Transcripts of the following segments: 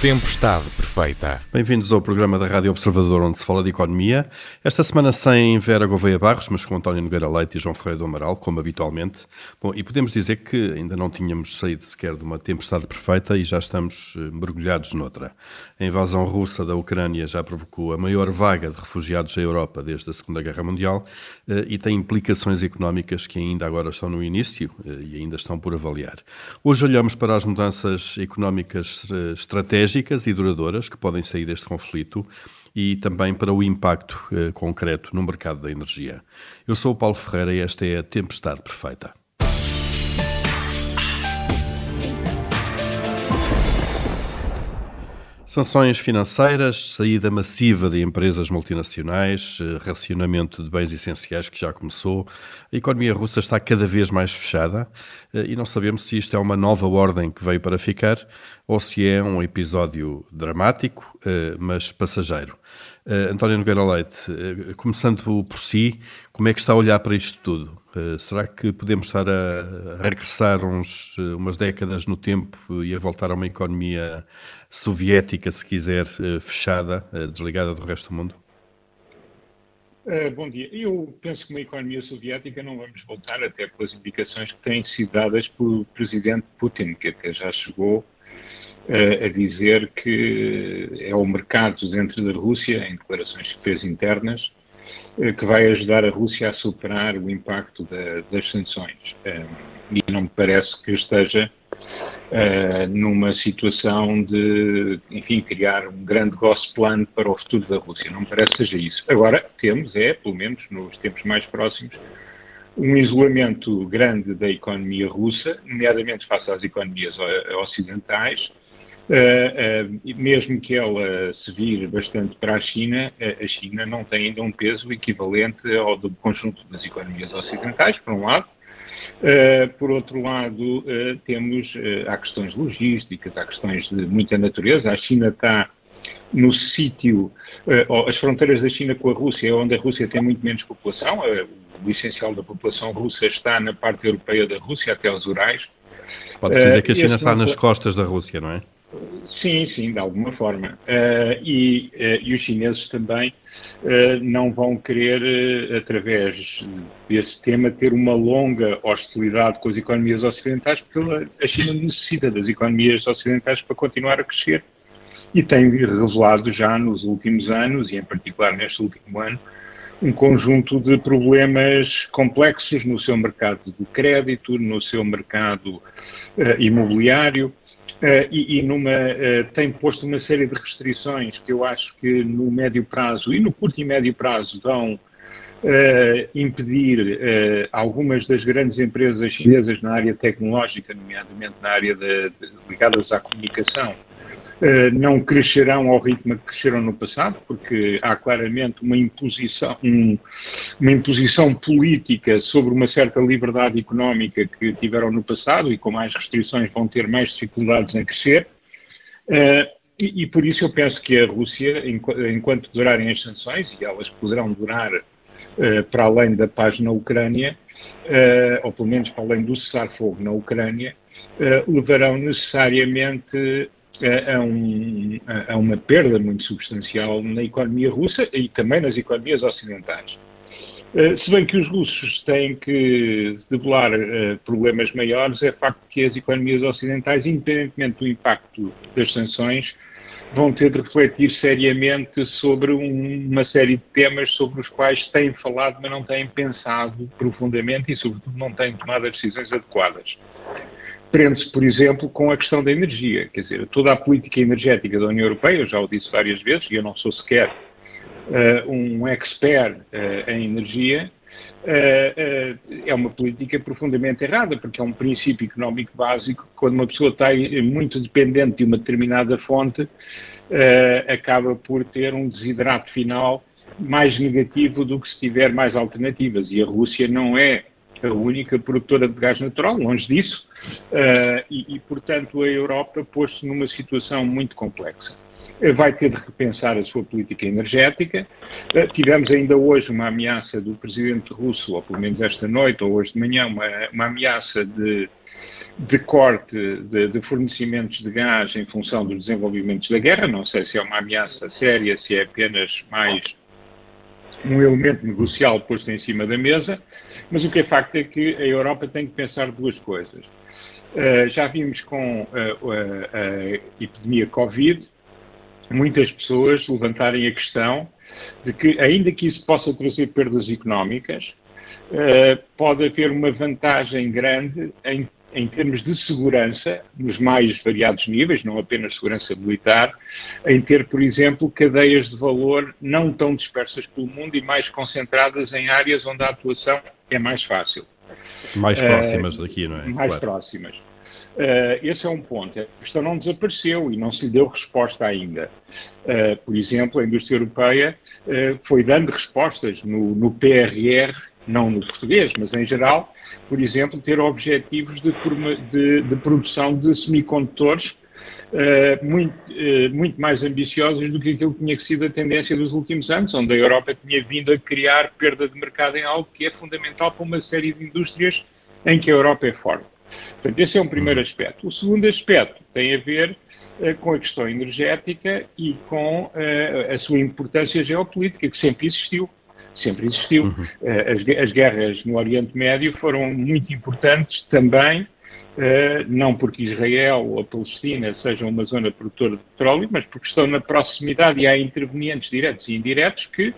Tempestade Perfeita. Bem-vindos ao programa da Rádio Observador, onde se fala de economia. Esta semana sem Vera Gouveia Barros, mas com António Nogueira Leite e João Ferreira do Amaral, como habitualmente. Bom, e podemos dizer que ainda não tínhamos saído sequer de uma tempestade perfeita e já estamos eh, mergulhados noutra. A invasão russa da Ucrânia já provocou a maior vaga de refugiados da Europa desde a Segunda Guerra Mundial eh, e tem implicações económicas que ainda agora estão no início eh, e ainda estão por avaliar. Hoje olhamos para as mudanças económicas estratégicas e duradouras que podem sair deste conflito e também para o impacto eh, concreto no mercado da energia. Eu sou o Paulo Ferreira e esta é a Tempestade Perfeita. Sanções financeiras, saída massiva de empresas multinacionais, eh, racionamento de bens essenciais que já começou. A economia russa está cada vez mais fechada eh, e não sabemos se isto é uma nova ordem que veio para ficar ou se é um episódio dramático, eh, mas passageiro. António Nogueira Leite, começando por si, como é que está a olhar para isto tudo? Será que podemos estar a regressar uns, umas décadas no tempo e a voltar a uma economia soviética, se quiser, eh, fechada, eh, desligada do resto do mundo? Uh, bom dia. Eu penso que uma economia soviética não vamos voltar, até pelas indicações que têm sido dadas pelo presidente Putin, que até já chegou uh, a dizer que é o mercado dentro da Rússia, em declarações que fez internas, uh, que vai ajudar a Rússia a superar o impacto da, das sanções. e não me parece que esteja uh, numa situação de, enfim, criar um grande plano para o futuro da Rússia. Não me parece que seja isso. Agora, temos, é, pelo menos nos tempos mais próximos, um isolamento grande da economia russa, nomeadamente face às economias ocidentais, Uh, uh, mesmo que ela se vire bastante para a China, uh, a China não tem ainda um peso equivalente ao do conjunto das economias ocidentais, por um lado, por outro lado, temos, há questões logísticas, há questões de muita natureza. A China está no sítio, as fronteiras da China com a Rússia, é onde a Rússia tem muito menos população. o essencial da população russa está na parte europeia da Rússia, até aos Urais. Pode-se dizer que a China está nas costas da Rússia, não é? Sim, sim, de alguma forma. Uh, e, uh, e, os chineses também uh, não vão querer, através desse tema, ter uma longa hostilidade com as economias ocidentais, porque a China necessita das economias ocidentais para continuar a crescer. E tem revelado já nos últimos anos, e em particular neste último ano, um conjunto de problemas complexos no seu mercado de crédito, no seu mercado imobiliário Uh, e, e numa, uh, tem posto uma série de restrições que eu acho que no médio prazo e no curto e médio prazo vão uh, impedir algumas das grandes empresas chinesas na área tecnológica, nomeadamente na área de, de, ligadas à comunicação, não crescerão ao ritmo que cresceram no passado, porque há claramente uma imposição, um, uma imposição política sobre uma certa liberdade económica que tiveram no passado e com mais restrições vão ter mais dificuldades em crescer. Uh, e, e, por isso eu penso que a Rússia, enquanto durarem as sanções, e elas poderão durar uh, para além da paz na Ucrânia, uh, ou pelo menos para além do cessar-fogo na Ucrânia, levarão necessariamente a, um, a, uma perda muito substancial na economia russa e também nas economias ocidentais. Uh, se bem que os russos têm que debelar uh, problemas maiores, é facto que as economias ocidentais, independentemente do impacto das sanções, vão ter de refletir seriamente sobre um, uma série de temas sobre os quais têm falado, mas não têm pensado profundamente e, sobretudo, não têm tomado as decisões adequadas prende-se, por exemplo, com a questão da energia. Quer dizer, toda a política energética da União Europeia, eu já o disse várias vezes, e eu não sou sequer uh, um expert uh, em energia, uh, é uma política profundamente errada, porque é um princípio económico básico. Quando uma pessoa está muito dependente de uma determinada fonte, acaba por ter um desidrato final mais negativo do que se tiver mais alternativas. E a Rússia não é a única produtora de gás natural, longe disso, uh, e, e, portanto, a Europa pôs-se numa situação muito complexa. vai ter de repensar a sua política energética. Tivemos ainda hoje uma ameaça do presidente russo, ou pelo menos esta noite ou hoje de manhã, uma, uma ameaça de, de corte de, de, fornecimentos de gás em função dos desenvolvimentos da guerra. Não sei se é uma ameaça séria, se é apenas mais um elemento negocial posto em cima da mesa, mas o que é facto é que a Europa tem que pensar duas coisas. Uh, já vimos com a, a, a epidemia Covid muitas pessoas levantarem a questão de que, ainda que isso possa trazer perdas económicas, uh, pode haver uma vantagem grande em em termos de segurança, nos mais variados níveis, não apenas segurança militar, em ter, por exemplo, cadeias de valor não tão dispersas pelo mundo e mais concentradas em áreas onde a atuação é mais fácil. Mais próximas uh, daqui, não é? Mais claro. próximas. Uh, esse é um ponto. A questão não desapareceu e não se lhe deu resposta ainda. Uh, por exemplo, a indústria europeia foi dando respostas no, no PRR não no português, mas em geral, por exemplo, ter objetivos de, de, de produção de semicondutores uh, muito, uh, muito mais ambiciosos do que aquilo que tinha sido a tendência dos últimos anos, onde a Europa tinha vindo a criar perda de mercado em algo que é fundamental para uma série de indústrias em que a Europa é forte. Portanto, esse é um primeiro aspecto. O segundo aspecto tem a ver uh, com a questão energética e com a sua importância geopolítica, que sempre existiu sempre existiu. Uhum. Eh, as, as, guerras no Oriente Médio foram muito importantes também, uh, não porque Israel ou a Palestina sejam uma zona produtora de petróleo, mas porque estão na proximidade e há intervenientes diretos e indiretos que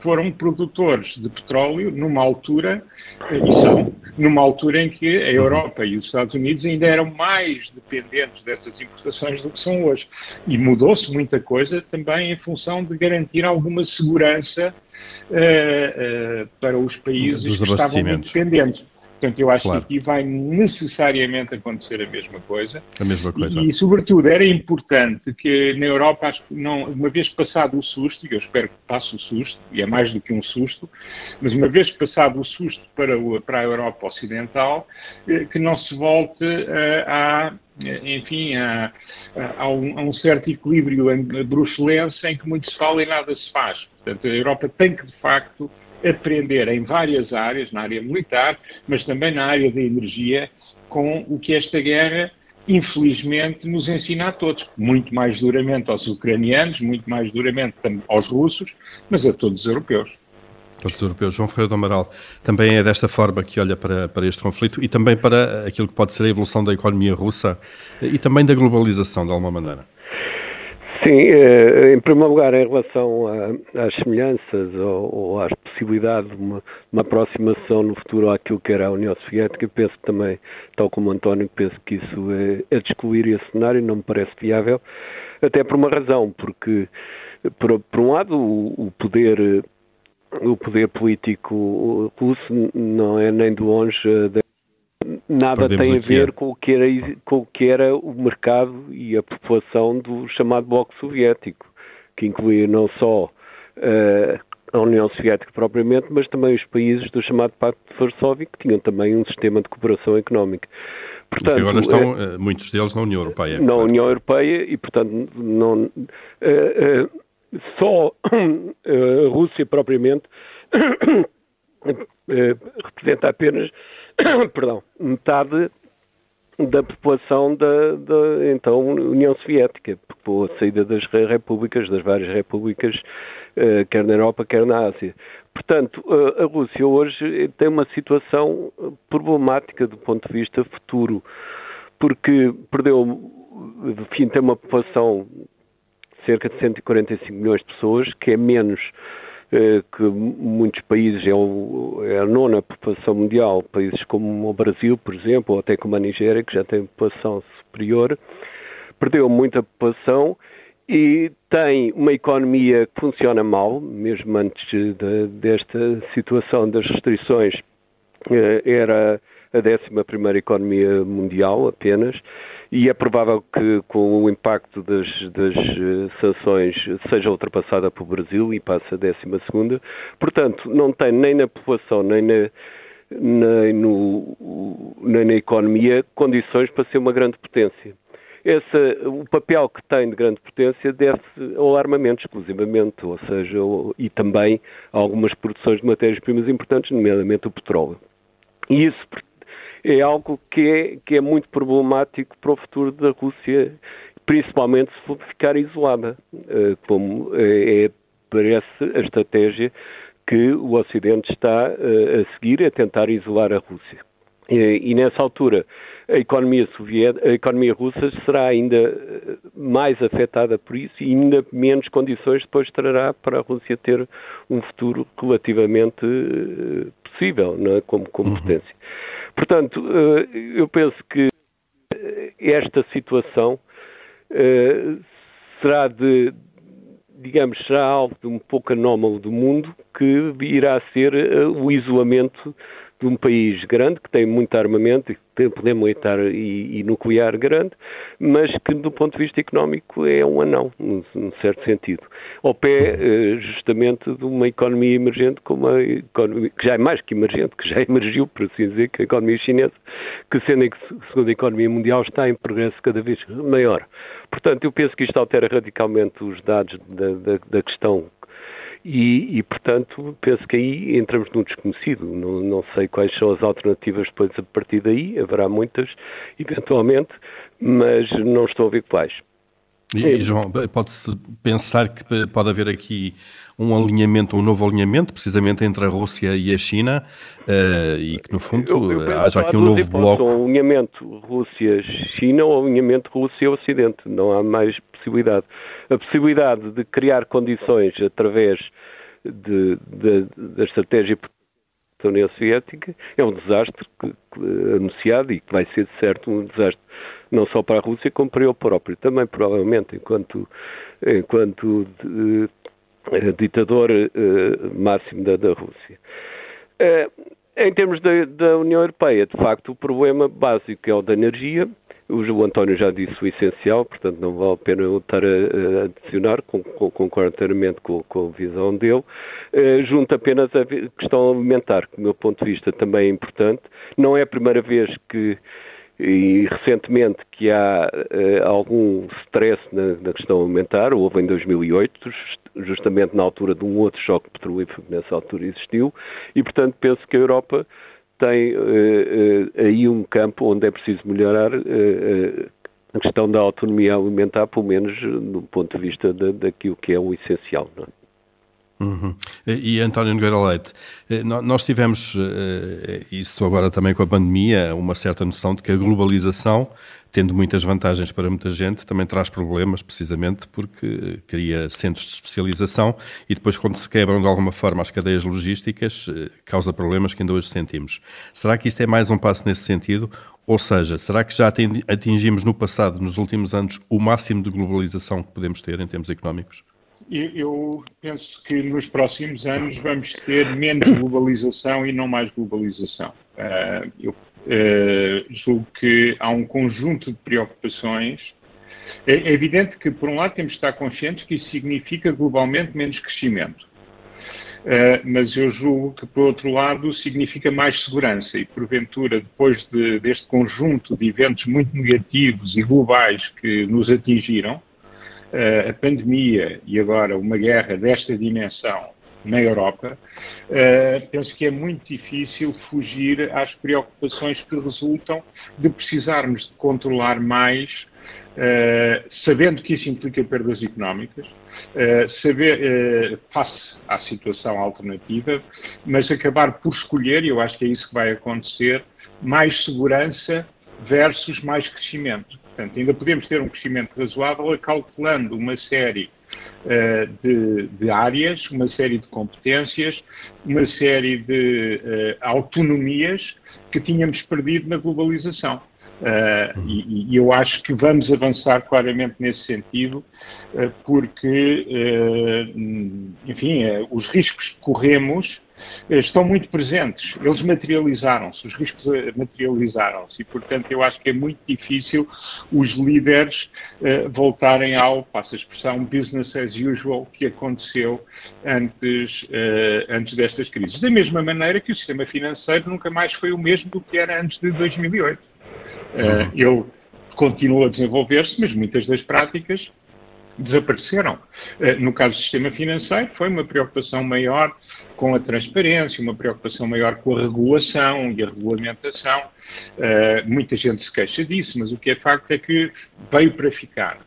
foram produtores de petróleo numa altura, uh, e são, numa altura em que a Europa e os Estados Unidos ainda eram mais dependentes dessas importações do que são hoje. E mudou-se muita coisa também em função de garantir alguma segurança para os países que estavam muito dependentes. Portanto, eu acho claro. que aqui vai necessariamente acontecer a mesma coisa. A mesma coisa. E, e, sobretudo, era importante que na Europa, não, uma vez passado o susto, e eu espero que passe o susto, e é mais do que um susto, mas uma vez passado o susto para, o, para a Europa Ocidental, eh, que não se volte a enfim, há, há, um, há, um, certo equilíbrio bruxelense em que muito se fala e nada se faz. Portanto, a Europa tem que, de facto, aprender em várias áreas, na área militar, mas também na área da energia, com o que esta guerra, infelizmente, nos ensina a todos. Muito mais duramente aos ucranianos, muito mais duramente aos russos, mas a todos os europeus todos os europeus. João Ferreira do Amaral também é desta forma que olha para, para este conflito e também para aquilo que pode ser a evolução da economia russa e também da globalização, de alguma maneira. Sim, eh, em primeiro lugar, em relação às semelhanças ou, ou às possibilidades de uma, uma, aproximação no futuro àquilo que era a União Soviética, penso também, tal como António, penso que isso é, é esse cenário, não me parece viável, até por uma razão, porque, por, por um lado, o, o poder o poder político russo não é nem de longe eh, nada tem a ver com o, que era, com o que era o mercado e a população do chamado Bloco Soviético, que incluía não só uh, a União Soviética propriamente, mas também os países do chamado Pacto de Varsóvia, que tinham também um sistema de cooperação económica. Portanto, agora estão é, muitos deles na União Europeia. Na claro. União Europeia e, portanto, não, uh, uh, só a Rússia propriamente representa apenas perdão, metade da população da, da, então União Soviética, com a saída das repúblicas, das várias repúblicas, uh, quer na Europa, quer na Ásia. Portanto, uh, a Rússia hoje tem uma situação problemática do ponto de vista futuro, porque perdeu, enfim, tem uma população cerca de 145 milhões de pessoas, que é menos eh, que muitos países, é, o, é, a nona população mundial, países como o Brasil, por exemplo, ou até como a Nigéria, que já tem população superior, perdeu muita população e tem uma economia que funciona mal, mesmo antes de, desta situação das restrições, eh, era a 11 economia mundial apenas, e é provável que com o impacto das, das eh, sanções seja ultrapassada pelo Brasil e passe a 12 segunda. Portanto, não tem nem na população, nem na, nem, no, nem na economia condições para ser uma grande potência. esse, o papel que tem de grande potência deve-se ao armamento exclusivamente, ou seja, e também a algumas produções de matérias-primas importantes, nomeadamente o petróleo. E isso é algo que é, que é muito problemático para o futuro da Rússia, principalmente se ficar isolada, eh, como é, é, parece a estratégia que o Ocidente está eh, a seguir, a tentar isolar a Rússia. E, nessa altura, a economia, a economia russa será ainda eh, mais afetada por isso e ainda menos condições depois trará para a Rússia ter um futuro relativamente possível é? como, como uhum. potência. Portanto, eu penso que esta situação será de, digamos, será algo de um pouco anómalo do mundo que irá ser o isolamento de um país grande, que tem muito armamento e poder militar e, e, nuclear grande, mas que do ponto de vista económico é um anão, num, certo sentido. Ao pé, eh, justamente, de uma economia emergente, como a economia, que já é mais que emergente, que já emergiu, por assim dizer, que a economia chinesa, que sendo a segunda economia mundial, está em progresso cada vez maior. Portanto, eu penso que isto altera radicalmente os dados da, da, da questão e, e, portanto, penso que aí entramos num desconhecido. Não, não, sei quais são as alternativas depois a partir daí, haverá muitas, eventualmente, mas não estou a ver quais. E, João, pode-se pensar que pode haver aqui um alinhamento, um novo alinhamento, precisamente entre a Rússia e a China, uh, e que no fundo eu, eu haja aqui um novo bloco. Um alinhamento Rússia-China ou um alinhamento Rússia-Ocidente, não há mais possibilidade. A possibilidade de criar condições através de, de, da estratégia da União Soviética é um desastre que, que, anunciado e que vai ser, de certo, um desastre não só para a Rússia, como para ele próprio. Também, provavelmente, enquanto, enquanto de, de, ditador uh, máximo da, da Rússia. Uh, em termos da, da União Europeia, de facto, o problema básico é o da energia, o António já disse o essencial, portanto não vale a pena eu estar a, adicionar, concordo inteiramente com, com, a visão dele. Uh, junto apenas a questão alimentar, que do meu ponto de vista também é importante. Não é a primeira vez que e recentemente que há uh, algum stress na, na, questão alimentar, houve em 2008, justamente na altura de um outro choque petrolífero que nessa altura existiu, e portanto penso que a Europa tem uh, uh, aí um campo onde é preciso melhorar a questão da autonomia alimentar, pelo menos do ponto de vista da, daquilo que é o essencial. Não é? Uhum. E, António Nogueira Leite, nós tivemos, isso agora também com a pandemia, uma certa noção de que a globalização tendo muitas vantagens para muita gente, também traz problemas, precisamente porque cria centros de especialização e depois, quando se quebram de alguma forma as cadeias logísticas, eh, causa problemas que ainda hoje sentimos. Será que isto é mais um passo nesse sentido? Ou seja, será que já atingimos no passado, nos últimos anos, o máximo de globalização que podemos ter em termos económicos? Eu penso que nos próximos anos vamos ter menos globalização e não mais globalização. Uh, eu uh, julgo que há um conjunto de preocupações. É, é evidente que, por um lado, temos de estar conscientes que isso significa globalmente menos crescimento. Uh, mas eu julgo que, por outro lado, significa mais segurança e, porventura, depois de, deste conjunto de eventos muito negativos e globais que nos atingiram, a pandemia e agora uma guerra desta dimensão na Europa, uh, penso que é muito difícil fugir às preocupações que resultam de precisarmos de controlar mais, uh, sabendo que isso implica perdas económicas, uh, saber, face à situação alternativa, mas acabar por escolher, e eu acho que é isso que vai acontecer, mais segurança versus mais crescimento. Portanto, ainda podemos ter um crescimento razoável acautelando uma série uh, de, de, áreas, uma série de competências, uma série de uh, autonomias que tínhamos perdido na globalização. Uh, e, e, eu acho que vamos avançar claramente nesse sentido, uh, porque, uh, enfim, os riscos que corremos estão muito presentes, eles materializaram-se, os riscos materializaram-se, e, portanto, eu acho que é muito difícil os líderes voltarem ao, passa a expressão, business as usual que aconteceu antes, antes destas crises. Da mesma maneira que o sistema financeiro nunca mais foi o mesmo do que era antes de 2008. Uh, ele continua a desenvolver-se, mas muitas das práticas desapareceram. Eh, no caso do sistema financeiro, foi uma preocupação maior com a transparência, uma preocupação maior com a regulação e a regulamentação. Eh, muita gente se queixa disso, mas o que é facto é que veio para ficar.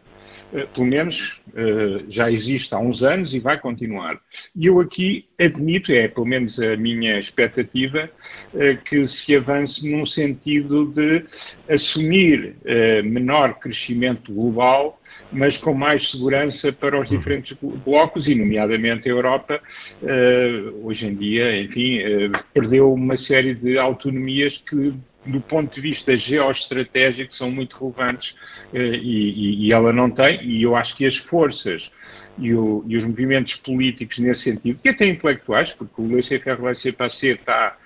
Eh, pelo menos eh, já existe há uns anos e vai continuar. E eu aqui admito, é pelo menos a minha expectativa, eh, que se avance num sentido de assumir menor crescimento global, mas com mais segurança para os diferentes blocos, e nomeadamente a Europa, hoje em dia, enfim, perdeu uma série de autonomias que do ponto de vista geoestratégico, são muito relevantes eh, e, e, ela não tem, e eu acho que as forças e, o, e os movimentos políticos nesse sentido, que até intelectuais, porque o laissez-faire, laissez-passer está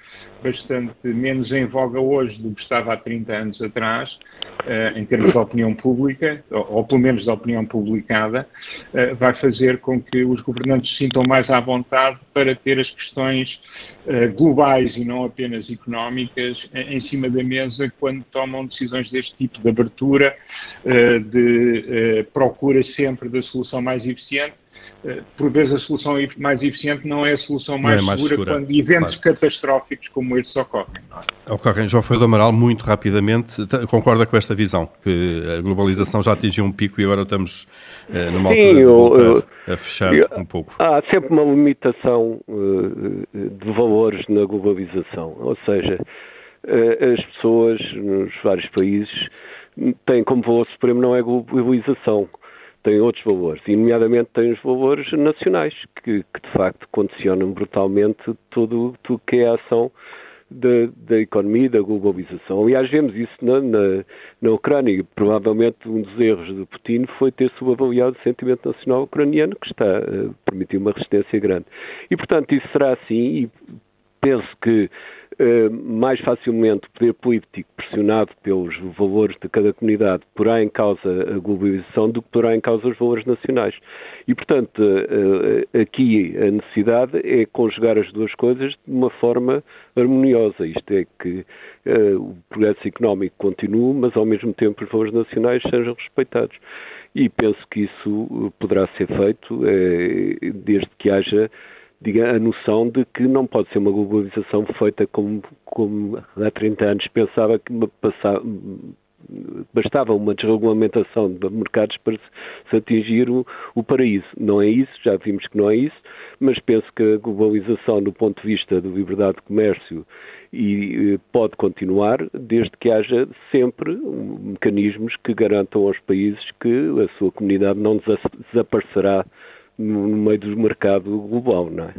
bastante menos em voga hoje do que estava há 30 anos atrás, uh, em termos de opinião pública, ou, ou, pelo menos da opinião publicada, uh, vai fazer com que os governantes se sintam mais à vontade para ter as questões uh, globais e não apenas económicas em cima da mesa quando tomam decisões deste tipo de abertura, de procura sempre da solução mais eficiente por vezes a solução mais eficiente não é a solução mais, é mais segura, segura, quando eventos claro. catastróficos como estes ocorrem. É? Ocorrem. João Foi do Amaral, muito rapidamente, concorda com esta visão, que a globalização já atingiu um pico e agora estamos uh, numa Sim, altura de voltar eu, a fechar eu, um pouco. Há sempre uma limitação uh, de valores na globalização, ou seja, uh, as pessoas nos vários países têm como valor supremo não é a globalização, tem outros valores, e nomeadamente tem os valores nacionais, que, que de facto condicionam brutalmente tudo o que é a ação da, da, economia e da globalização. Aliás, vemos isso na, na, na, Ucrânia. Provavelmente um dos erros de Putin foi ter subavaliado o sentimento nacional ucraniano, que está a permitir uma resistência grande. E, portanto, isso será assim, e penso que mais facilmente o poder político pressionado pelos valores de cada comunidade porá em causa a globalização do que porá em causa os valores nacionais. E, portanto, uh, aqui a necessidade é conjugar as duas coisas de uma forma harmoniosa. Isto é que o progresso económico continue, mas ao mesmo tempo os valores nacionais sejam respeitados. E penso que isso poderá ser feito desde que haja diga, a noção de que não pode ser uma globalização feita como, como há 30 anos pensava que passava, bastava uma desregulamentação de mercados para se atingir o, o, paraíso. Não é isso, já vimos que não é isso, mas penso que a globalização, do ponto de vista da liberdade de comércio, e pode continuar desde que haja sempre mecanismos que garantam aos países que a sua comunidade não desaparecerá no, no meio do mercado global, não é?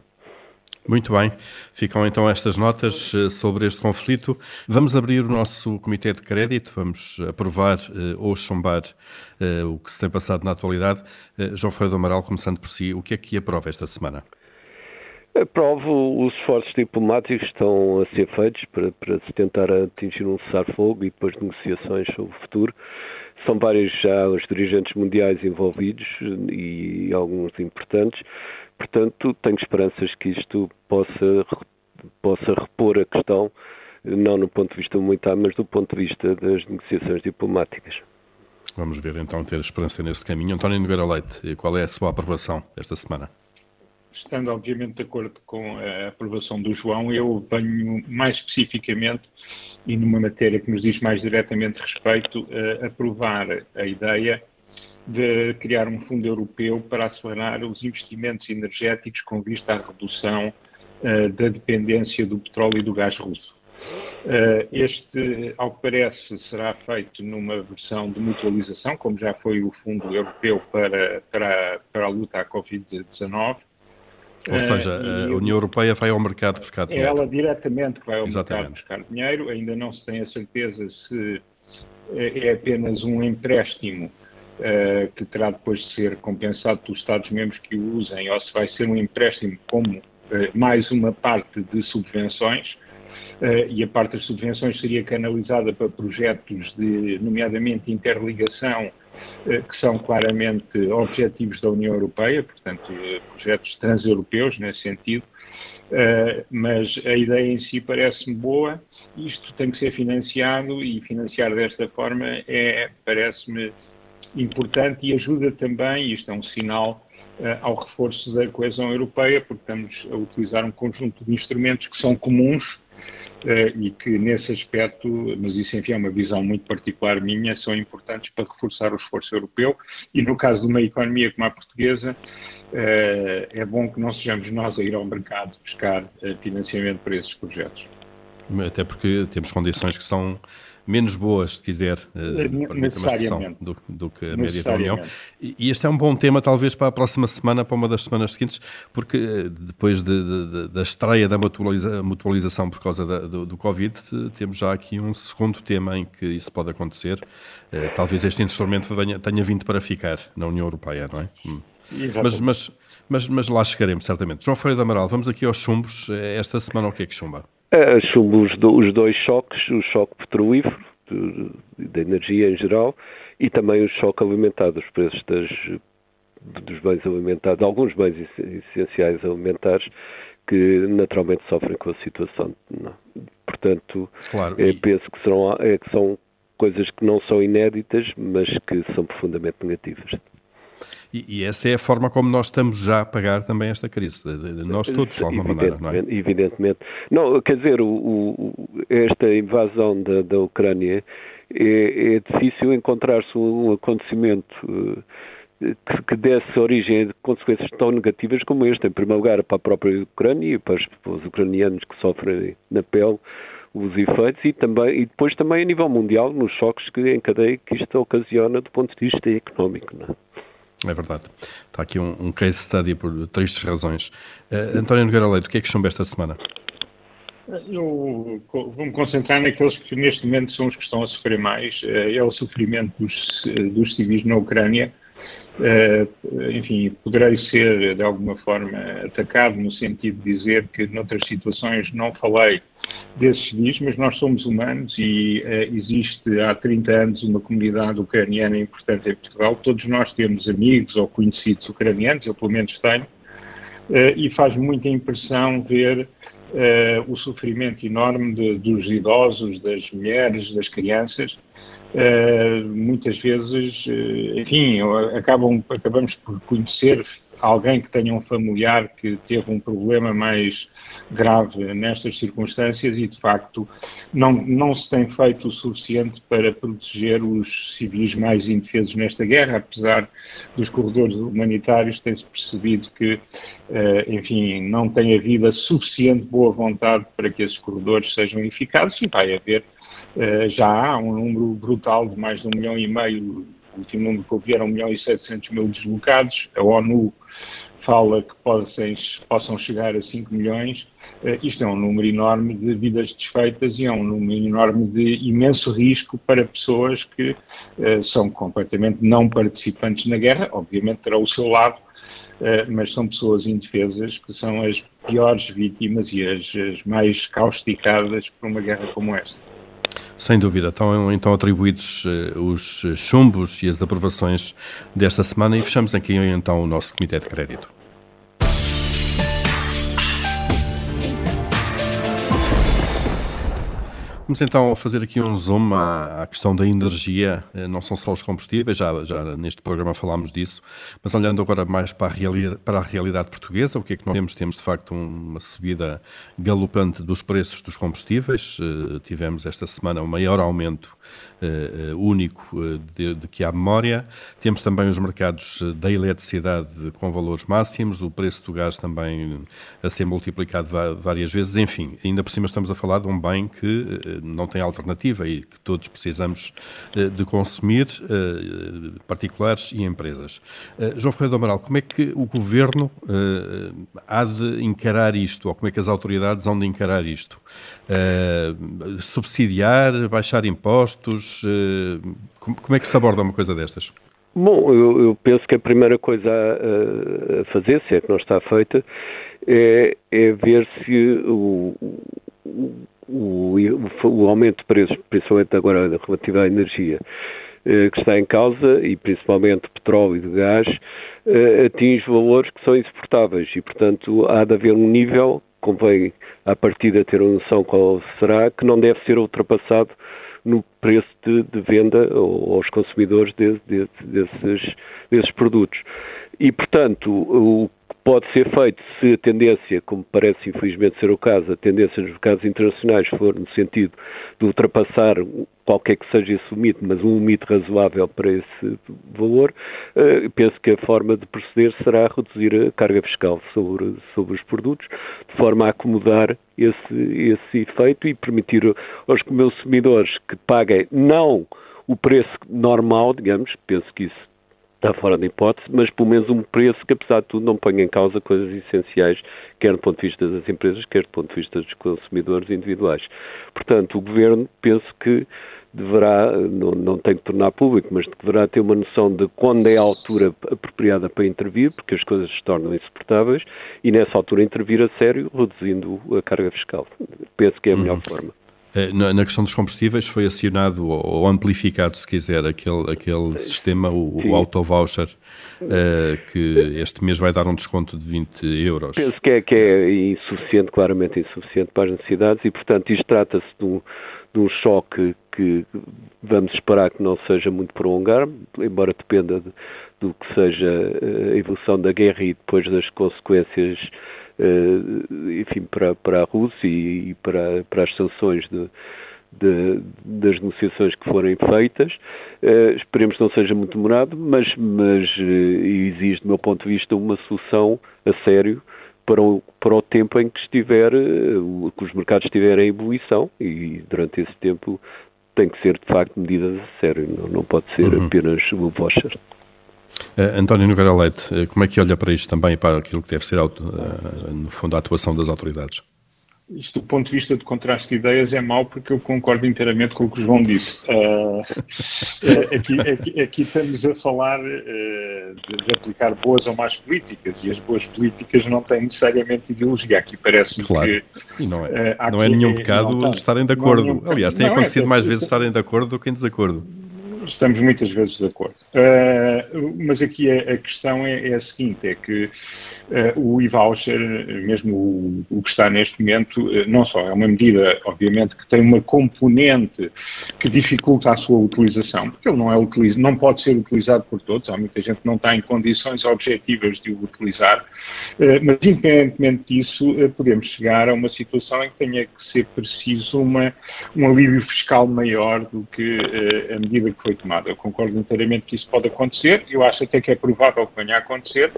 Muito bem, ficam então estas notas eh, sobre este conflito. Vamos abrir o nosso Comitê de Crédito, vamos aprovar uh, ou chumbar o que se tem passado na atualidade. João Ferreira do Amaral, começando por si, o que é que aprova esta semana? Aprovo os esforços diplomáticos que estão a ser feitos para, para se tentar atingir um cessar-fogo e depois negociações sobre o futuro. São vários já os dirigentes mundiais envolvidos e alguns importantes. Portanto, tenho esperanças que isto possa, possa repor a questão, não no ponto de vista militar, mas do ponto de vista das negociações diplomáticas. Vamos ver então, ter esperança nesse caminho. António Nogueira Leite, qual é a sua aprovação esta semana? Estando obviamente de acordo com a aprovação do João, eu venho mais especificamente e numa matéria que nos diz mais diretamente respeito a aprovar a ideia de criar um fundo europeu para acelerar os investimentos energéticos com vista à redução uh, da dependência do petróleo e do gás russo. Uh, este, ao que parece, será feito numa versão de mutualização, como já foi o Fundo Europeu para, para, para a luta à Covid-19, ou seja, uh, a União Europeia vai ao mercado buscar dinheiro. É ela diretamente que vai ao Exatamente. mercado buscar dinheiro. Ainda não se tem a certeza se é apenas um empréstimo uh, que terá depois de ser compensado pelos Estados-membros que o usem, ou se vai ser um empréstimo como uh, mais uma parte de subvenções. Uh, e a parte das subvenções seria canalizada para projetos de, nomeadamente, interligação que são claramente objetivos da União Europeia, portanto, projetos transeuropeus nesse sentido, Uh, mas a ideia em si parece-me boa. Isto tem que ser financiado e financiar desta forma é, parece-me importante e ajuda também, isto é um sinal, ao reforço da coesão europeia, porque estamos a utilizar um conjunto de instrumentos que são comuns e que nesse aspecto, mas isso enfim é uma visão muito particular minha, são importantes para reforçar o esforço europeu e no caso de uma economia como a portuguesa, uh, é bom que não sejamos nós a ir ao mercado buscar financiamento para esses projetos. Até porque temos condições que são menos boas, se quiser, uh, necessariamente. Do, do, que a média da União. E, e, este é um bom tema, talvez, para a próxima semana, para uma das semanas seguintes, porque eh, depois de, de, da estreia da mutualiza, mutualização por causa da, do, do, Covid, temos já aqui um segundo tema em que isso pode acontecer. Uh, talvez este instrumento venha, tenha vindo para ficar na União Europeia, não é? Hum. Mas, mas, mas, mas, lá chegaremos, certamente. João Freire de Amaral, vamos aqui aos chumbos. Esta semana o que é que chumba? Chumbo os, do, os dois choques, o choque petrolífero, da energia em geral, e também o choque alimentar dos preços das, dos bens alimentares, alguns bens essenciais alimentares, que naturalmente sofrem com a situação. Não. Portanto, claro, e... penso que, serão, é, que são coisas que não são inéditas, mas que são profundamente negativas. E, e, essa é a forma como nós estamos já a pagar também esta crise, de, de nós todos, de alguma maneira, não é? Evidentemente. Não, quer dizer, o, o, esta invasão da, da Ucrânia é, é difícil encontrar-se um acontecimento uh, que, que, desse origem a consequências tão negativas como este. Em primeiro lugar, para a própria Ucrânia e para os, para os ucranianos que sofrem na pele os efeitos e, também, e depois também a nível mundial nos choques que em cadeia que isto ocasiona do ponto de vista económico. Não é? É verdade. Está aqui um, um case study por tristes razões. Uh, António Nogueira Leite, o que é que chumba esta semana? Eu vou-me concentrar naqueles que neste momento são os que estão a sofrer mais. Eh, é o sofrimento dos, dos civis na Ucrânia enfim, poderei ser de alguma forma atacado no sentido de dizer que noutras situações não falei desses civis, mas nós somos humanos e uh, existe há 30 anos uma comunidade ucraniana importante em Portugal. Todos nós temos amigos ou conhecidos ucranianos, eu pelo menos tenho, uh, e faz muita impressão ver o sofrimento enorme de, dos idosos, das mulheres, das crianças Uh, muitas vezes, uh, enfim, acabam, acabamos por conhecer alguém que tenha um familiar que teve um problema mais grave nestas circunstâncias e, de facto, não, não se tem feito o suficiente para proteger os civis mais indefesos nesta guerra, apesar dos corredores humanitários, tem-se percebido que, uh, enfim, não tem havido a suficiente boa vontade para que esses corredores sejam eficazes e vai haver eh, já há um número brutal de mais de um milhão e meio, o último número que eu vi era um milhão e setecentos mil deslocados, a ONU fala que possam, possam chegar a 5 milhões, uh, isto é um número enorme de vidas desfeitas e é um número enorme de imenso risco para pessoas que uh, são completamente não participantes na guerra, obviamente terá o seu lado, uh, mas são pessoas indefesas que são as piores vítimas e as, as mais causticadas por uma guerra como esta. Sem dúvida. Estão então atribuídos uh, os chumbos e as aprovações desta semana e fechamos aqui então o nosso Comitê de Crédito. Vamos então fazer aqui um zoom à, questão da energia, eh, não são só os combustíveis, já, já neste programa falámos disso, mas olhando agora mais para a, realidade, para a realidade portuguesa, o que é que nós temos? Temos de facto uma subida galopante dos preços dos combustíveis, uh, tivemos esta semana o maior aumento uh, único de, de, que há memória, temos também os mercados da eletricidade com valores máximos, o preço do gás também a ser multiplicado várias vezes, enfim, ainda por cima estamos a falar de um bem que não tem alternativa e que todos precisamos eh, de consumir, eh, particulares e empresas. Eh, João Ferreira do Amaral, como é que o Governo há de encarar isto, ou como é que as autoridades hão de encarar isto? Subsidiar, baixar impostos, como é que se aborda uma coisa destas? Bom, eu, eu, penso que a primeira coisa a, a, fazer, se é que não está feita, é, é ver se o, o, o, o, aumento de preços, principalmente agora relativo à energia, que está em causa, e principalmente petróleo e gás, atinge valores que são insuportáveis e, portanto, há de haver um nível, convém a partir de ter uma noção qual será, que não deve ser ultrapassado no preço de, de venda aos consumidores de, de, desses, desses produtos. E, portanto, o pode ser feito se a tendência, como parece infelizmente ser o caso, a tendência nos mercados internacionais for no sentido de ultrapassar qualquer que seja esse limite, mas um limite razoável para esse valor, uh, penso que a forma de proceder será reduzir a carga fiscal sobre, sobre os produtos, de forma a acomodar esse, esse efeito e permitir aos consumidores que paguem não o preço normal, digamos, penso que isso está fora de hipótese, mas pelo menos um preço que, apesar de tudo, não ponha em causa coisas essenciais, quer do ponto de vista das empresas, quer do ponto de vista dos consumidores individuais. Portanto, o Governo, penso que deverá, não, não tem que tornar público, mas deverá ter uma noção de quando é a altura apropriada para intervir, porque as coisas se tornam insuportáveis, e nessa altura intervir a sério, reduzindo a carga fiscal. Penso que é a melhor uhum. forma. Eh, na questão dos combustíveis foi acionado ou amplificado, se quiser, aquele, aquele sistema, o, o auto-voucher, uh, que este mês vai dar um desconto de 20 euros. Penso que é, que é insuficiente, claramente insuficiente para as necessidades e, portanto, isto trata-se de um, de um choque que vamos esperar que não seja muito prolongado, embora dependa de, do que seja eh, a evolução da guerra e depois das consequências eh, enfim, para, para a Rússia e, para, para as sanções de, de, das negociações que forem feitas. Uh, esperemos que não seja muito demorado, mas, mas uh, exige, do meu ponto de vista, uma solução a sério para o, para o tempo em que estiver, uh, que os mercados estiverem em ebulição e durante esse tempo tem que ser, de facto, medidas a sério, não, não pode ser uhum. apenas o voucher. Uh, António Nogueira Leite, uh, como é que olha para isto também, para aquilo que deve ser, uh, no fundo, a atuação das autoridades? Isto, do ponto de vista de contraste de ideias, é mau porque eu concordo inteiramente com o que o João disse. aqui, aqui, aqui, estamos a falar de, de, aplicar boas ou más políticas e as boas políticas não têm necessariamente ideologia. Aqui parece-me claro. que. E não é, não é nenhum pecado estarem de é acordo. Aliás, tem acontecido é, mais vezes estarem de acordo do que em desacordo estamos muitas vezes de acordo. Uh, mas aqui a, a questão é, é, a seguinte: é que o e-voucher, mesmo o, o, que está neste momento, uh, não só é uma medida, obviamente, que tem uma componente que dificulta a sua utilização, porque ele não, é utiliz, não pode ser utilizado por todos, há muita gente que não está em condições objetivas de o utilizar, mas independentemente disso, podemos chegar a uma situação em que tenha que ser preciso uma, um alívio fiscal maior do que a medida que foi tomada. Eu concordo inteiramente que isso pode acontecer, eu acho até que é provável que venha a acontecer,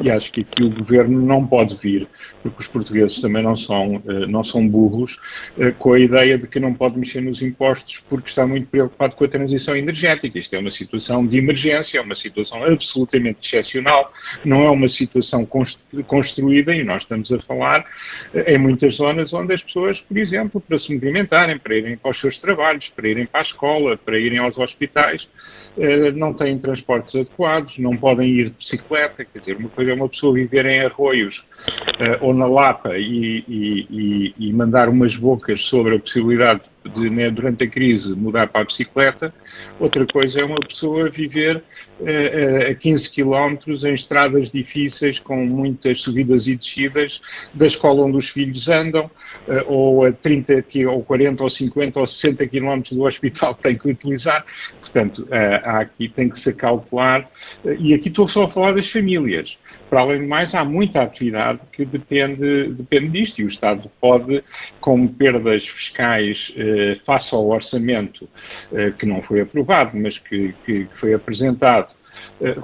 e acho que aqui o governo não pode vir, porque os portugueses também não são, eh, não são burros, eh, com a ideia de que não pode mexer nos impostos porque está muito preocupado com a transição energética. Isto é uma situação de emergência, é uma situação absolutamente excepcional, não é uma situação construída, e nós estamos a falar eh, em muitas zonas onde as pessoas, por exemplo, para se movimentarem, para irem para os seus trabalhos, para irem para a escola, para irem aos hospitais, não têm transportes adequados, não podem ir de bicicleta, quer dizer, uma coisa é uma pessoa viver em arroios uh, ou na Lapa e, e, e, mandar umas bocas sobre a possibilidade de, né, durante a crise, mudar para a bicicleta. Outra coisa é uma pessoa viver uh, a 15 km em estradas difíceis, com muitas subidas e descidas, da escola onde os filhos andam, uh, ou a 30, ou 40, ou 50, ou 60 km do hospital que tem que utilizar. Portanto, aqui tem que se calcular, e aqui estou só a falar das famílias. Para além de mais, há muita atividade que depende, depende disto e o Estado pode, com perdas fiscais eh, face ao orçamento eh, que não foi aprovado, mas que, que foi apresentado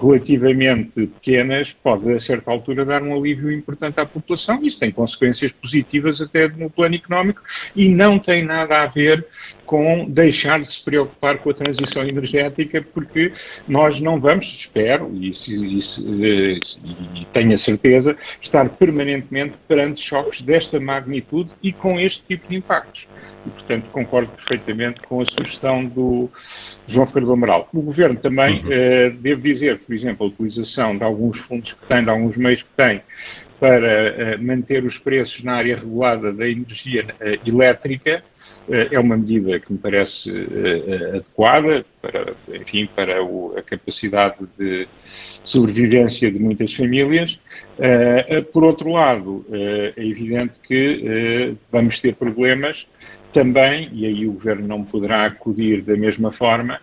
relativamente pequenas, pode a certa altura dar um alívio importante à população. Isso tem consequências positivas até no plano económico e não tem nada a ver com deixar de se preocupar com a transição energética, porque nós não vamos, espero, e, e, e, e tenho a certeza, estar permanentemente perante choques desta magnitude e com este tipo de impactos. E, portanto, concordo perfeitamente com a sugestão do João Ferreira do Amaral. O Governo também, uhum. uh, devo dizer, por exemplo, a utilização de alguns fundos que tem, de alguns meios que tem, para manter os preços na área regulada da energia elétrica é uma medida que me parece adequada para, enfim, para a capacidade de sobrevivência de muitas famílias. Por outro lado, é evidente que vamos ter problemas também, e aí o Governo não poderá acudir da mesma forma,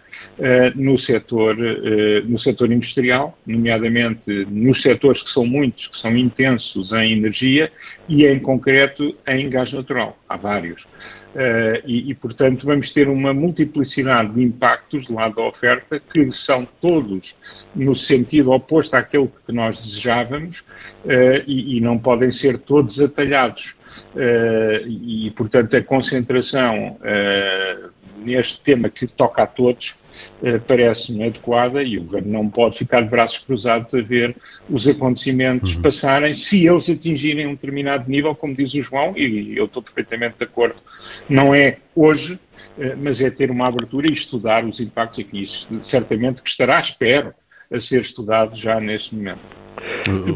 no, setor, uh, no setor industrial, nomeadamente nos setores que são muitos, que são intensos em energia e, em concreto, em gás natural. Há vários. Uh, e, e, portanto, vamos ter uma multiplicidade de impactos do lado da oferta que são todos no sentido oposto àquele que nós desejávamos e, e não podem ser todos atalhados. Uh, e, portanto, a concentração uh, neste tema que toca a todos parece-me adequada e o Governo não pode ficar de braços cruzados a ver os acontecimentos uhum. passarem se eles atingirem um determinado nível, como diz o João, e eu estou perfeitamente de acordo. Não é hoje, mas é ter uma abertura e estudar os impactos aqui. Isso certamente que estará, espero, a ser estudado já neste momento.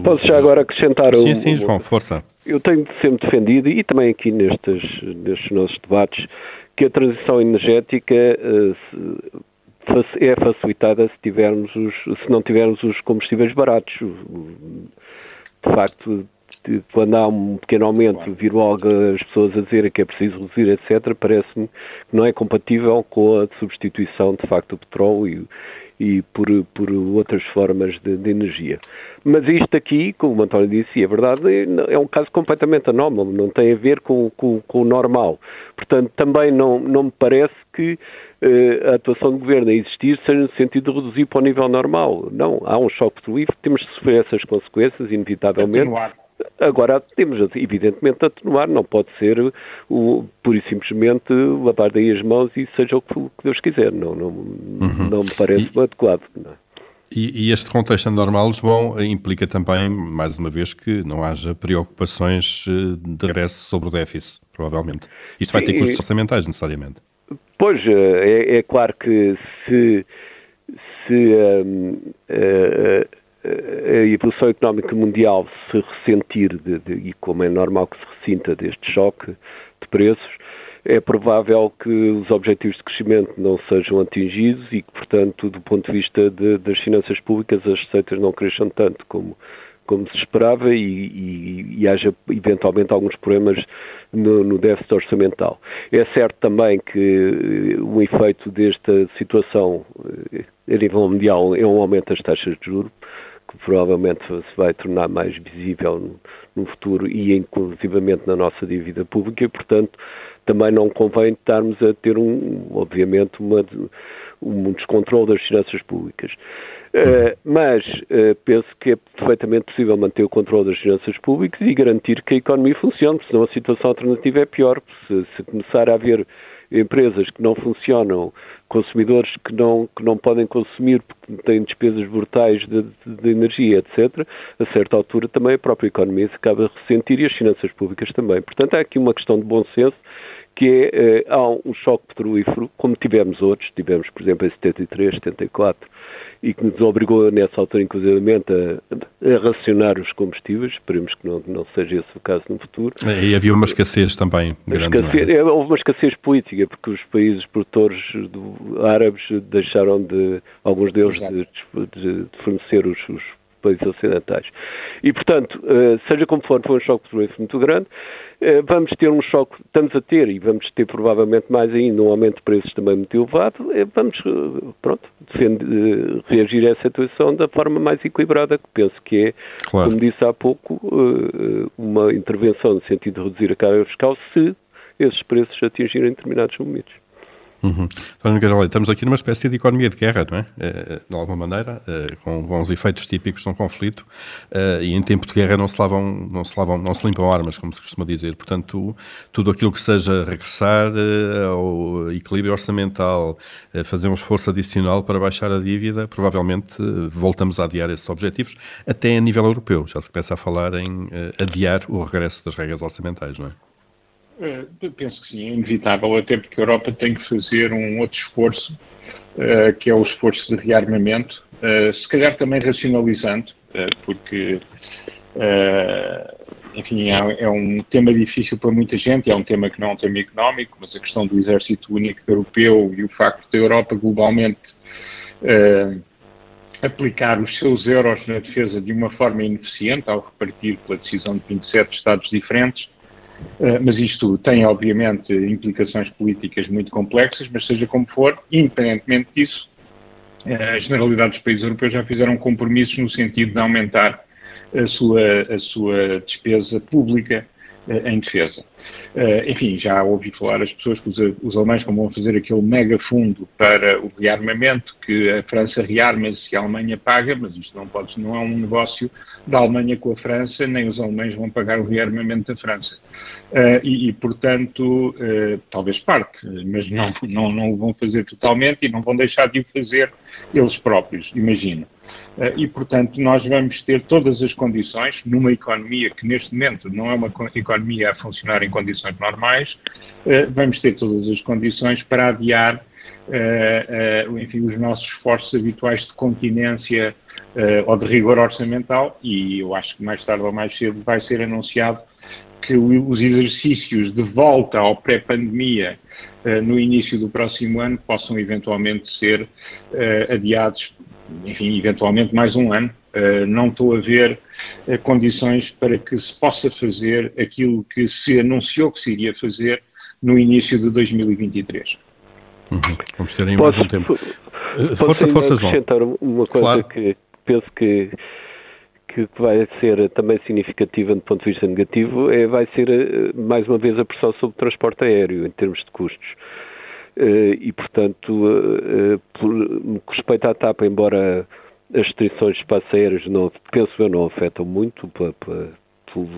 Posso já agora acrescentar Sim, sim, João, força. Eu tenho sempre defendido, e também aqui nestes, nestes nossos debates, que a transição energética uh, é facilitada se, tivermos os, se não tivermos os combustíveis baratos. De facto, quando há um pequeno aumento, vir logo as pessoas a dizer que é preciso reduzir, etc., parece-me que não é compatível com a substituição, de facto, do petróleo e, por, por outras formas de, de energia. Mas isto aqui, como o António disse, e é verdade, é um caso completamente anómalo, não tem a ver com, com, com o normal. Portanto, também não, não me parece que uh, a atuação do Governo a existir seja no sentido de reduzir para o nível normal. Não, há um choque de livre, temos de sofrer essas consequências, inevitavelmente. Atenuar. Agora, temos, evidentemente, de atenuar, não pode ser o, pura e simplesmente lavar daí as mãos e seja o que, Deus quiser. Não, não, uhum. não me parece e... adequado. É? E, e, este contexto anormal, João, implica também, mais uma vez, que não haja preocupações eh, de regresso sobre o déficit, provavelmente. Isto vai ter custos orçamentais, necessariamente. Pois, eh, é, é claro que se, se um, a, a, evolução económica mundial se ressentir, de, de, e como é normal que se ressinta deste choque de preços, é provável que os objetivos de crescimento não sejam atingidos e que, portanto, do ponto de vista de, das finanças públicas, as receitas não cresçam tanto como, como se esperava e, e, e haja eventualmente alguns problemas no, no, déficit orçamental. É certo também que uh, o efeito desta situação uh, a nível mundial é um aumento das taxas de juros, que provavelmente se vai tornar mais visível no, no futuro e inclusivamente na nossa dívida pública e, portanto, também não convém estarmos a ter, um, obviamente, uma, um descontrole das finanças públicas. Uh, mas uh, penso que é perfeitamente possível manter o controle das finanças públicas e garantir que a economia funcione, senão a situação alternativa é pior. Se, se começar a haver empresas que não funcionam, consumidores que não, que não podem consumir porque têm despesas brutais de, de, de, energia, etc., a certa altura também a própria economia se acaba a ressentir e as finanças públicas também. Portanto, há aqui uma questão de bom senso que é, eh, há um choque petrolífero, como tivemos outros, tivemos, por exemplo, em 73, 74, e que nos obrigou, nessa altura, inclusivamente, a, a racionar os combustíveis. Esperemos que não, não seja esse o caso no futuro. E havia uma escassez também grande. É? Escassez, é? Houve uma escassez política, porque os países produtores do, árabes deixaram de, alguns deles, de, de, de fornecer os, os países ocidentais. E, portanto, eh, seja como for, foi um choque petrolífero muito grande. Eh, vamos ter um choque, estamos a ter, e vamos ter provavelmente mais ainda, um aumento de preços também muito elevado. Eh, vamos, pronto, defende, reagir a essa situação da forma mais equilibrada, que penso que é, claro. como disse há pouco, uma intervenção no sentido de reduzir a carga fiscal se esses preços atingirem determinados limites. Uhum. Estamos aqui numa espécie de economia de guerra, não é? Eh, de alguma maneira, eh, com, com os efeitos típicos de um conflito, eh, e em tempo de guerra não se lavam, não se lavam, não se limpam armas, como se costuma dizer. Portanto, tudo aquilo que seja regressar ao equilíbrio orçamental, fazer um esforço adicional para baixar a dívida, provavelmente voltamos a adiar esses objetivos, até a nível europeu. Já se começa a falar em adiar o regresso das regras orçamentais, não é? Uh, penso que sim, é inevitável, até porque a Europa tem que fazer um outro esforço, uh, que é o esforço de rearmamento, uh, se calhar também racionalizando, porque enfim, é, é, um tema difícil para muita gente, é um tema que não é um tema económico, mas a questão do exército único europeu e o facto da Europa globalmente aplicar os seus euros na defesa de uma forma ineficiente, ao repartir pela decisão de 27 Estados diferentes, mas isto tem, obviamente, implicações políticas muito complexas, mas seja como for, independentemente disso, a generalidade dos países europeus já fizeram compromissos no sentido de aumentar a sua, a sua despesa pública em defesa. Uh, enfim, já ouvi falar as pessoas que os, os alemães como vão fazer aquele mega fundo para o rearmamento, que a França rearma-se e a Alemanha paga, mas isto não, pode, não é um negócio da Alemanha com a França, nem os alemães vão pagar o rearmamento da França. Uh, e, e, portanto, talvez parte, mas não, não, não o vão fazer totalmente e não vão deixar de o fazer eles próprios, imagino. Eh, e, portanto, nós vamos ter todas as condições, numa economia que neste momento não é uma economia a funcionar em condições normais, eh, vamos ter todas as condições para adiar uh, enfim, os nossos esforços habituais de continência ou de rigor orçamental e eu acho que mais tarde ou mais cedo vai ser anunciado que os exercícios de volta ao pré-pandemia no início do próximo ano possam eventualmente ser adiados enfim, eventualmente mais um ano. Uh, não estou a ver uh, condições para que se possa fazer aquilo que se anunciou que se iria fazer no início de 2023. Uhum. Vamos ter aí mais um tempo. Uh, força, força, João. acrescentar uma coisa claro. que penso que, que vai ser também significativa do ponto de vista negativo, é, vai ser mais uma vez a pressão sobre o transporte aéreo em termos de custos. Eh, e, portanto, eh, eh, por, respeito à TAP, embora as restrições de espaços aéreos, não, penso eu, não afetam muito para, para,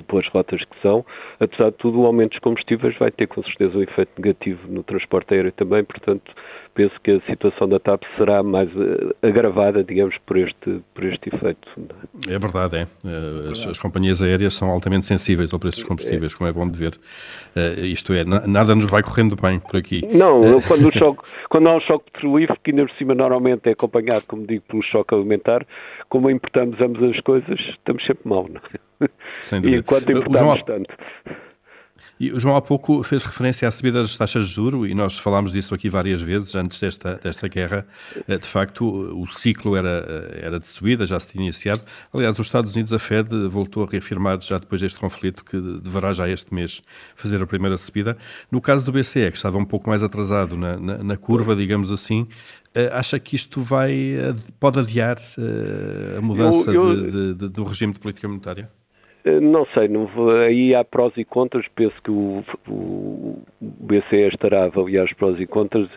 pelas rotas que são, apesar de tudo, o aumento dos combustíveis vai ter com certeza um efeito negativo no transporte aéreo também, portanto, penso que a situação da TAP será mais eh, agravada, digamos, por este, por este efeito. É verdade, é. Eh, as, as companhias aéreas são altamente sensíveis ao preço dos combustíveis, como é bom de ver. Uh, isto é, nada nos vai correndo bem por aqui. Não, quando, choque, quando há um choque petrolífero, que ainda por cima normalmente é acompanhado, como digo, pelo choque alimentar, como importamos ambas as coisas, estamos sempre mal, não é? Sem dúvida. E enquanto importamos João, tanto. E o João há pouco fez referência à subida das taxas de juro e nós falámos disso aqui várias vezes antes desta, desta guerra. Eh, de facto, o ciclo era, eh, era de subida, já se tinha iniciado. Aliás, os Estados Unidos, a Fed, voltou a reafirmar já depois deste conflito que deverá já este mês fazer a primeira subida. No caso do BCE, que estava um pouco mais atrasado na, na, na curva, digamos assim, eh, acha que isto vai, pode adiar a mudança eu, eu... De, de, do regime de política monetária? Eh, não sei, não aí há prós e contras, penso que o, o BCE estará a avaliar os prós e contras.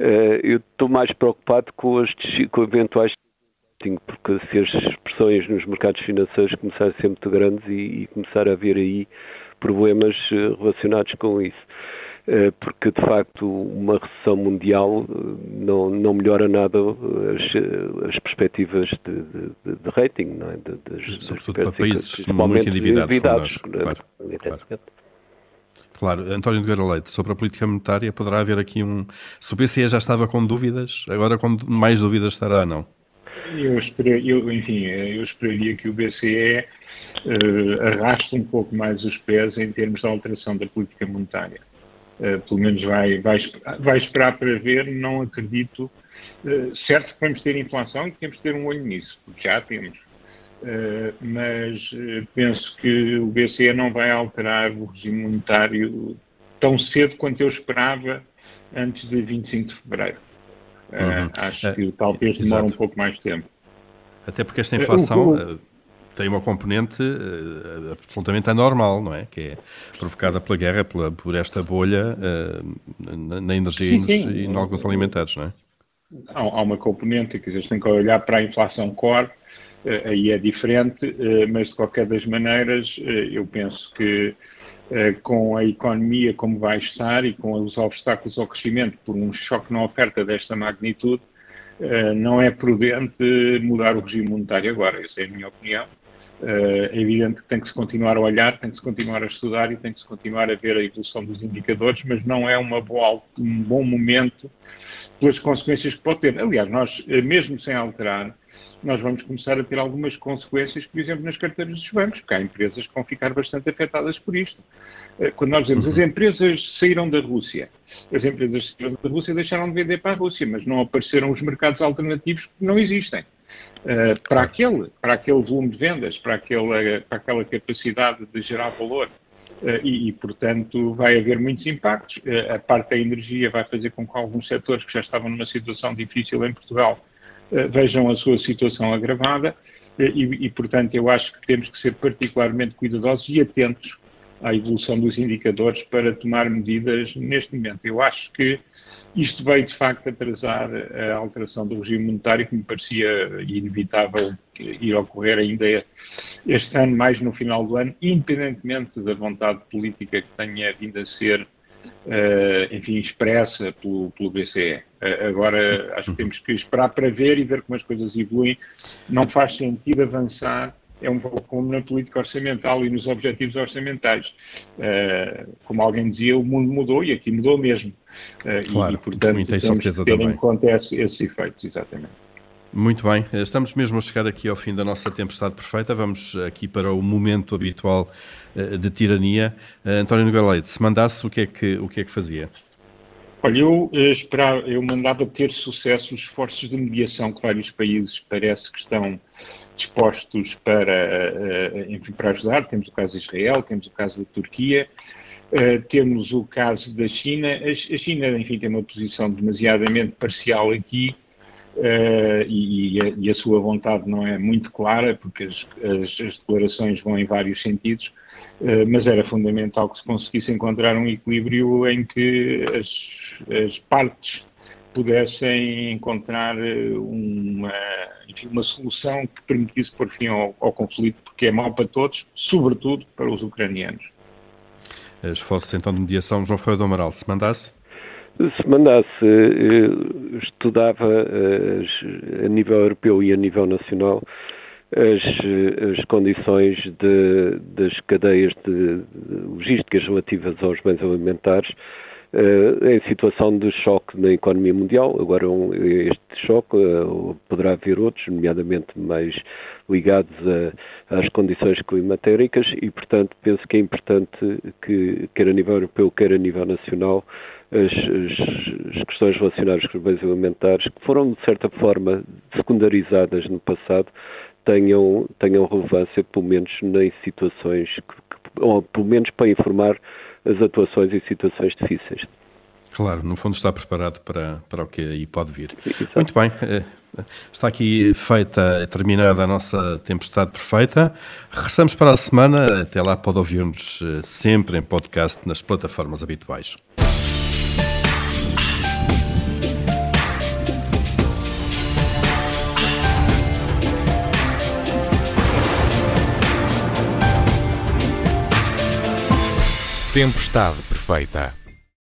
Uh, eu estou mais preocupado com, as, com eventuais porque se as pressões nos mercados financeiros começarem a ser muito grandes e, e começar a haver aí problemas eh, relacionados com isso. Eh, porque de facto uma recessão mundial eh, não, não melhora nada as, as perspectivas de, de, de, rating, não é? De, de, Sobretudo para países muito endividados. endividados claro, claro. Claro, António Nogueira Leite, sobre a política monetária, poderá haver aqui um. Se o BCE já estava com dúvidas, agora com mais dúvidas estará, não? Eu, espero, eu, enfim, eu esperaria que o BCE uh, arraste um pouco mais os pés em termos de alteração da política monetária. Uh, pelo menos vai, vai, vai esperar para ver, não acredito. Uh, certo que vamos ter inflação e temos que ter um olho nisso, porque já temos. Uh, mas penso que o BCE não vai alterar o regime monetário tão cedo quanto eu esperava antes de 25 de fevereiro. Uhum. Acho que talvez demore um pouco mais de tempo. Até porque esta inflação tem uma componente uh, absolutamente anormal, não é? Que é provocada pela guerra, pela, por esta bolha uh, na, na, energia sim, sim. e em alguns alimentares, não é? Há, há uma componente, que a gente tem que olhar para a inflação core, uh, aí é diferente, mas de qualquer das maneiras, eu penso que com a economia como vai estar e com os obstáculos ao crescimento por um choque na oferta desta magnitude, não é prudente mudar o regime monetário agora, essa é a minha opinião. Eh, é evidente que tem que se continuar a olhar, tem que se continuar a estudar e tem que se continuar a ver a evolução dos indicadores, mas não é uma boa, um bom momento pelas consequências que pode ter. Aliás, nós, eh, mesmo sem alterar, nós vamos começar a ter algumas consequências, por exemplo, nas carteiras dos bancos, porque há empresas que vão ficar bastante afetadas por isto. Eh, quando nós dizemos as uhum. empresas saíram da Rússia, as empresas saíram da Rússia deixaram de vender para a Rússia, mas não apareceram os mercados alternativos que não existem. Uh, para, aquele, para aquele volume de vendas, para, aquele, para aquela capacidade de gerar valor. Uh, e, e, portanto, vai haver muitos impactos. Uh, a parte da energia vai fazer com que alguns setores que já estavam numa situação difícil em Portugal vejam a sua situação agravada. E, e, portanto, eu acho que temos que ser particularmente cuidadosos e atentos à evolução dos indicadores para tomar medidas neste momento. Eu acho que isto veio de facto atrasar a alteração do regime monetário que me parecia inevitável ir ocorrer ainda este ano, mais no final do ano, independentemente da vontade política que tenha vindo a ser, uh, enfim, expressa pelo, pelo BCE. Eh, agora acho que temos que esperar para ver e ver como as coisas evoluem. Não faz sentido avançar é um pouco como na política orçamental e nos objetivos orçamentais. Uh, como alguém dizia, o mundo mudou e aqui mudou mesmo. Uh, claro, e, portanto, muita que ter também. em conta esses efeitos, exatamente. Muito bem, eh, estamos mesmo a chegar aqui ao fim da nossa tempestade perfeita. Vamos aqui para o momento habitual de tirania. António Nogueira Leite, se mandasse, o que é que, o que, é que fazia? Olha, eu esperava, eu mandava ter sucesso os esforços de mediação que vários países parece que estão dispostos para, eh, enfim, para ajudar. Temos o caso de Israel, temos o caso da Turquia, eh, temos o caso da China. A China, enfim, tem uma posição demasiadamente parcial aqui e, a, sua vontade não é muito clara, porque as, as, as declarações vão em vários sentidos, mas era fundamental que se conseguisse encontrar um equilíbrio em que as, as partes pudessem encontrar eh, uma, enfim, uma solução que permitisse pôr fim ao, ao, conflito, porque é mau para todos, sobretudo para os ucranianos. Esforços então de mediação, João Ferreira do Amaral, se mandasse? Se mandasse, eh, estudava a nível europeu e a nível nacional as, as condições de, das cadeias de, de logísticas relativas aos bens alimentares uh, em situação de choque na economia mundial. Agora, um, este choque uh, poderá haver outros, nomeadamente mais ligados a, às condições climatéricas, e, portanto, penso que é importante que, quer a nível europeu, quer a nível nacional, as, as, as, questões relacionadas com os bens alimentares, que foram, de certa forma, secundarizadas no passado, tenham, tenham relevância, pelo menos nas situações, que, ou pelo menos para informar as atuações em situações difíceis. Claro, no fundo está preparado para, para o que aí pode vir. Exato. Muito bem. Eh, está aqui feita, terminada a nossa tempestade perfeita. Regressamos para a semana. Até lá pode ouvir-nos eh, sempre em podcast nas plataformas habituais. Tempestade perfeita.